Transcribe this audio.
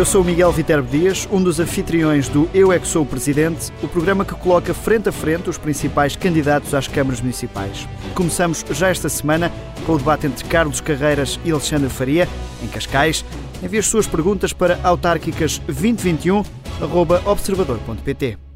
Eu sou o Miguel Viterbo Dias, um dos anfitriões do Eu é que sou o Presidente, o programa que coloca frente a frente os principais candidatos às câmaras municipais. Começamos já esta semana com o debate entre Carlos Carreiras e Alexandre Faria, em Cascais. Envie as suas perguntas para autárquicas2021.observador.pt.